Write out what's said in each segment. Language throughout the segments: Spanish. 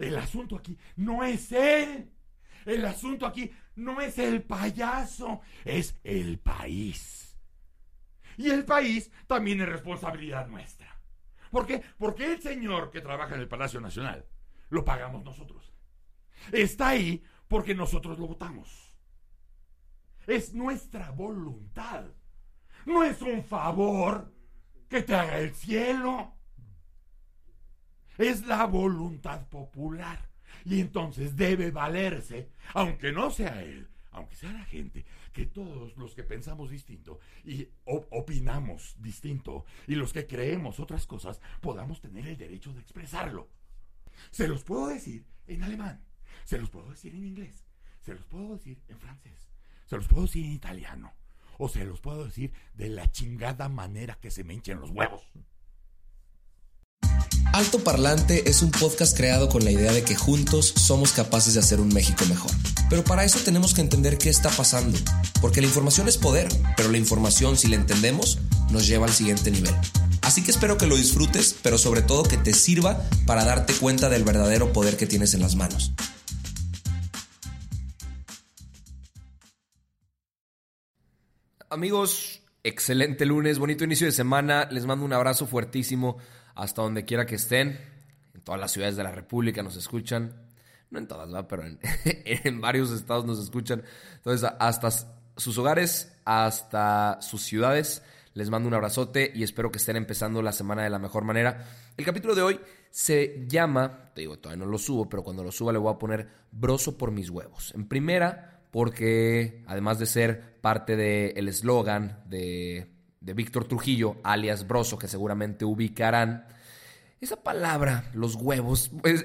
El asunto aquí no es él. El asunto aquí no es el payaso, es el país. Y el país también es responsabilidad nuestra. ¿Por qué? Porque el señor que trabaja en el Palacio Nacional lo pagamos nosotros. Está ahí porque nosotros lo votamos. Es nuestra voluntad. No es un favor que te haga el cielo. Es la voluntad popular. Y entonces debe valerse, aunque no sea él, aunque sea la gente, que todos los que pensamos distinto y opinamos distinto y los que creemos otras cosas podamos tener el derecho de expresarlo. Se los puedo decir en alemán, se los puedo decir en inglés, se los puedo decir en francés, se los puedo decir en italiano o se los puedo decir de la chingada manera que se me hinchen los huevos. Alto Parlante es un podcast creado con la idea de que juntos somos capaces de hacer un México mejor. Pero para eso tenemos que entender qué está pasando, porque la información es poder, pero la información si la entendemos nos lleva al siguiente nivel. Así que espero que lo disfrutes, pero sobre todo que te sirva para darte cuenta del verdadero poder que tienes en las manos. Amigos, excelente lunes, bonito inicio de semana, les mando un abrazo fuertísimo hasta donde quiera que estén. En todas las ciudades de la República nos escuchan. No en todas, ¿verdad? pero en, varios estados nos escuchan. Entonces, hasta sus hogares, hasta sus ciudades. Les mando un abrazote y espero que estén empezando la semana de la mejor manera. El capítulo de hoy se llama, te digo, todavía no lo subo, pero cuando lo suba le voy a poner broso por mis huevos. En primera, porque además de ser parte del eslogan de de Víctor Trujillo, alias Broso, que seguramente ubicarán. Esa palabra, los huevos, pues,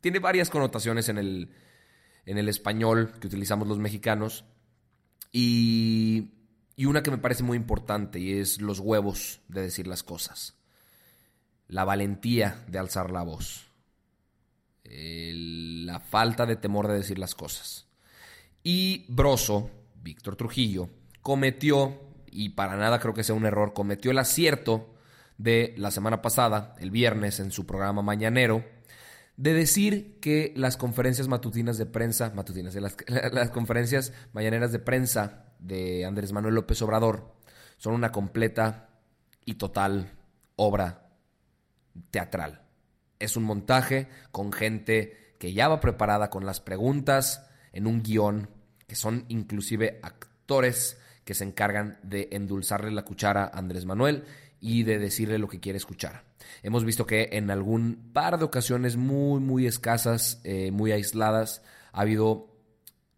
tiene varias connotaciones en el, en el español que utilizamos los mexicanos. Y, y una que me parece muy importante y es los huevos de decir las cosas. La valentía de alzar la voz. la falta de temor de decir las cosas. Y Broso, Víctor Trujillo, cometió y para nada creo que sea un error, cometió el acierto de la semana pasada, el viernes, en su programa mañanero, de decir que las conferencias matutinas de prensa, matutinas, las, las conferencias mañaneras de prensa de Andrés Manuel López Obrador son una completa y total obra teatral. Es un montaje con gente que ya va preparada con las preguntas en un guion, que son inclusive actores que se encargan de endulzarle la cuchara a Andrés Manuel y de decirle lo que quiere escuchar. Hemos visto que en algún par de ocasiones muy, muy escasas, eh, muy aisladas, ha habido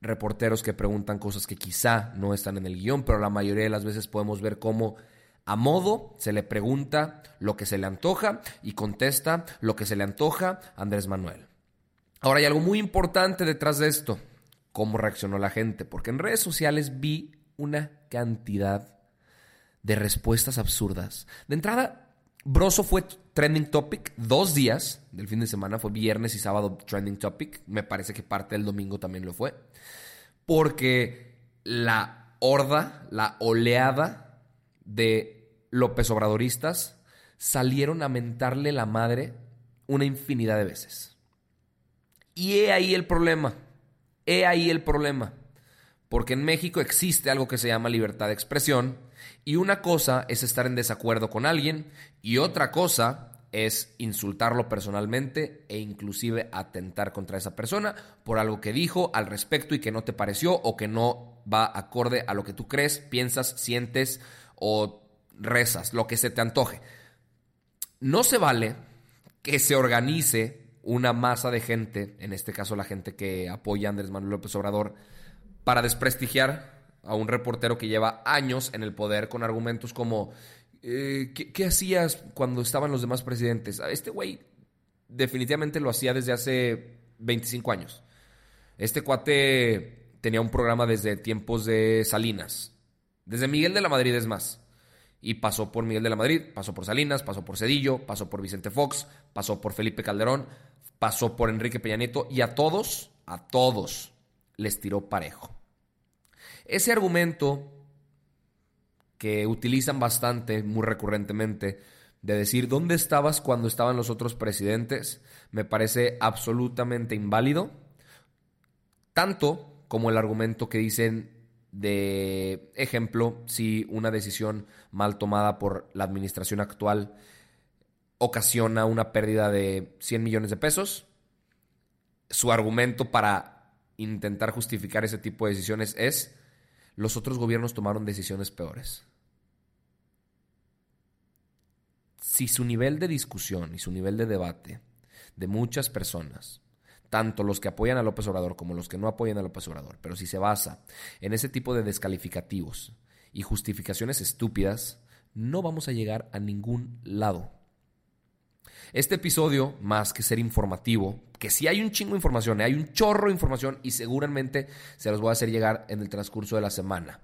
reporteros que preguntan cosas que quizá no están en el guion, pero la mayoría de las veces podemos ver cómo a modo se le pregunta lo que se le antoja y contesta lo que se le antoja Andrés Manuel. Ahora hay algo muy importante detrás de esto, cómo reaccionó la gente, porque en redes sociales vi una cantidad de respuestas absurdas. De entrada, Broso fue trending topic dos días del fin de semana, fue viernes y sábado trending topic, me parece que parte del domingo también lo fue, porque la horda, la oleada de López Obradoristas salieron a mentarle la madre una infinidad de veces. Y he ahí el problema, he ahí el problema porque en México existe algo que se llama libertad de expresión y una cosa es estar en desacuerdo con alguien y otra cosa es insultarlo personalmente e inclusive atentar contra esa persona por algo que dijo al respecto y que no te pareció o que no va acorde a lo que tú crees, piensas, sientes o rezas, lo que se te antoje. No se vale que se organice una masa de gente, en este caso la gente que apoya a Andrés Manuel López Obrador, para desprestigiar a un reportero que lleva años en el poder con argumentos como eh, ¿qué, ¿qué hacías cuando estaban los demás presidentes? Este güey definitivamente lo hacía desde hace 25 años. Este cuate tenía un programa desde tiempos de Salinas. Desde Miguel de la Madrid es más. Y pasó por Miguel de la Madrid, pasó por Salinas, pasó por Cedillo, pasó por Vicente Fox, pasó por Felipe Calderón, pasó por Enrique Peña Nieto y a todos, a todos les tiró parejo. Ese argumento que utilizan bastante, muy recurrentemente, de decir dónde estabas cuando estaban los otros presidentes, me parece absolutamente inválido, tanto como el argumento que dicen de ejemplo, si una decisión mal tomada por la administración actual ocasiona una pérdida de 100 millones de pesos, su argumento para intentar justificar ese tipo de decisiones es los otros gobiernos tomaron decisiones peores. Si su nivel de discusión y su nivel de debate de muchas personas tanto los que apoyan a López Obrador como los que no apoyan a López Obrador, pero si se basa en ese tipo de descalificativos y justificaciones estúpidas, no vamos a llegar a ningún lado. Este episodio, más que ser informativo, que sí hay un chingo de información, ¿eh? hay un chorro de información y seguramente se los voy a hacer llegar en el transcurso de la semana.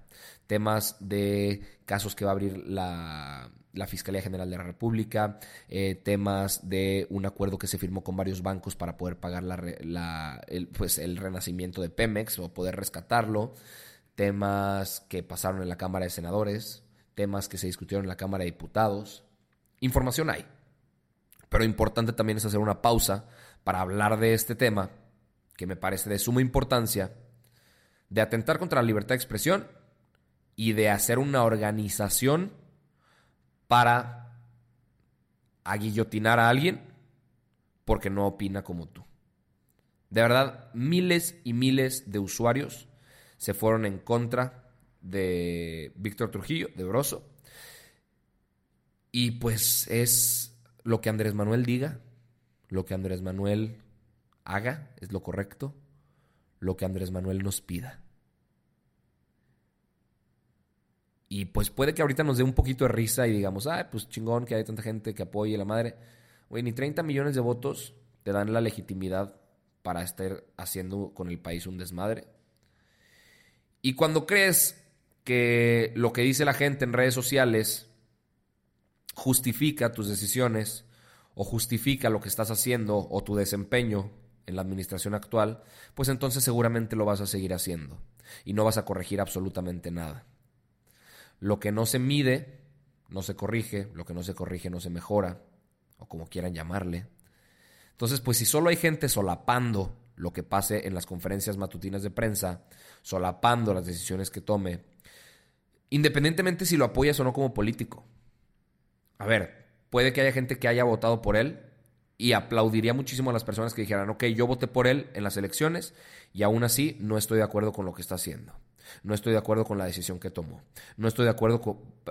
Temas de casos que va a abrir la, la Fiscalía General de la República, eh, temas de un acuerdo que se firmó con varios bancos para poder pagar la, el, pues, el renacimiento de Pemex o poder rescatarlo, temas que pasaron en la Cámara de Senadores, temas que se discutieron en la Cámara de Diputados. Información hay, pero importante también es hacer una pausa para hablar de este tema que me parece de suma importancia, de atentar contra la libertad de expresión y de hacer una organización para aguillotinar a alguien porque no opina como tú. De verdad, miles y miles de usuarios se fueron en contra de Víctor Trujillo, de Broso. Y pues es lo que Andrés Manuel diga, lo que Andrés Manuel haga, es lo correcto, lo que Andrés Manuel nos pida. Y pues puede que ahorita nos dé un poquito de risa y digamos, ah, pues chingón que hay tanta gente que apoye la madre. Güey, ni 30 millones de votos te dan la legitimidad para estar haciendo con el país un desmadre. Y cuando crees que lo que dice la gente en redes sociales justifica tus decisiones o justifica lo que estás haciendo o tu desempeño en la administración actual, pues entonces seguramente lo vas a seguir haciendo y no vas a corregir absolutamente nada. Lo que no se mide, no se corrige, lo que no se corrige no se mejora, o como quieran llamarle. Entonces, pues si solo hay gente solapando lo que pase en las conferencias matutinas de prensa, solapando las decisiones que tome, independientemente si lo apoyas o no como político. A ver, puede que haya gente que haya votado por él y aplaudiría muchísimo a las personas que dijeran, ok, yo voté por él en las elecciones y aún así no estoy de acuerdo con lo que está haciendo. No estoy de acuerdo con la decisión que tomó. No estoy de acuerdo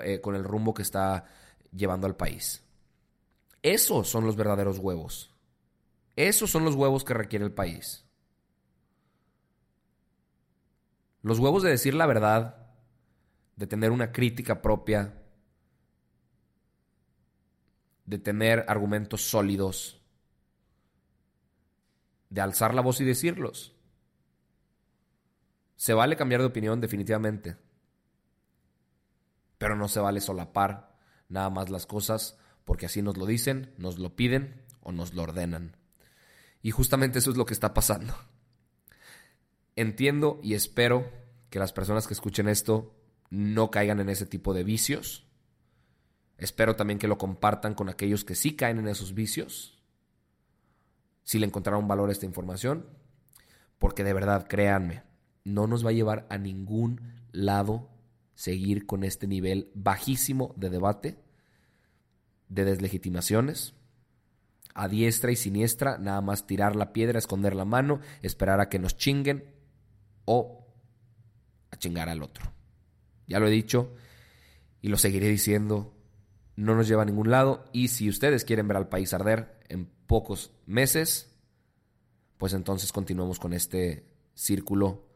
eh, con, el rumbo que está llevando al país. Esos son los verdaderos huevos. Esos son los huevos que requiere el país. Los huevos de decir la verdad, de tener una crítica propia, de tener argumentos sólidos, de alzar la voz y decirlos. Se vale cambiar de opinión definitivamente, pero no se vale solapar nada más las cosas porque así nos lo dicen, nos lo piden o nos lo ordenan. Y justamente eso es lo que está pasando. Entiendo y espero que las personas que escuchen esto no caigan en ese tipo de vicios. Espero también que lo compartan con aquellos que sí caen en esos vicios. Si le encontraron valor a esta información, porque de verdad, créanme, no nos va a llevar a ningún lado seguir con este nivel bajísimo de debate, de deslegitimaciones, a diestra y siniestra, nada más tirar la piedra, esconder la mano, esperar a que nos chinguen o a chingar al otro. Ya lo he dicho y lo seguiré diciendo, no nos lleva a ningún lado y si ustedes quieren ver al país arder en pocos meses, pues entonces continuamos con este círculo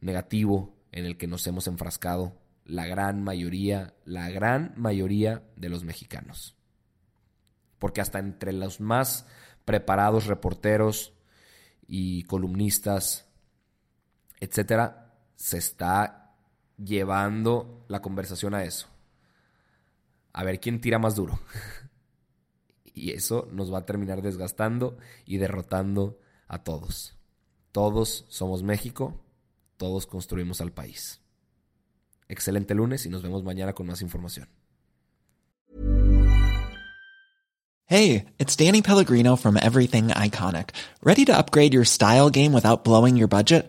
negativo en el que nos hemos enfrascado la gran mayoría, la gran mayoría de los mexicanos. Porque hasta entre los más preparados reporteros y columnistas, etcétera, se está llevando la conversación a eso. A ver quién tira más duro. y eso nos va a terminar desgastando y derrotando a todos. Todos somos México, todos construimos al país. Excelente lunes y nos vemos mañana con más información. Hey, it's Danny Pellegrino from Everything Iconic. ¿Ready to upgrade your style game without blowing your budget?